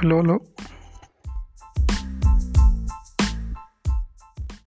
hello hello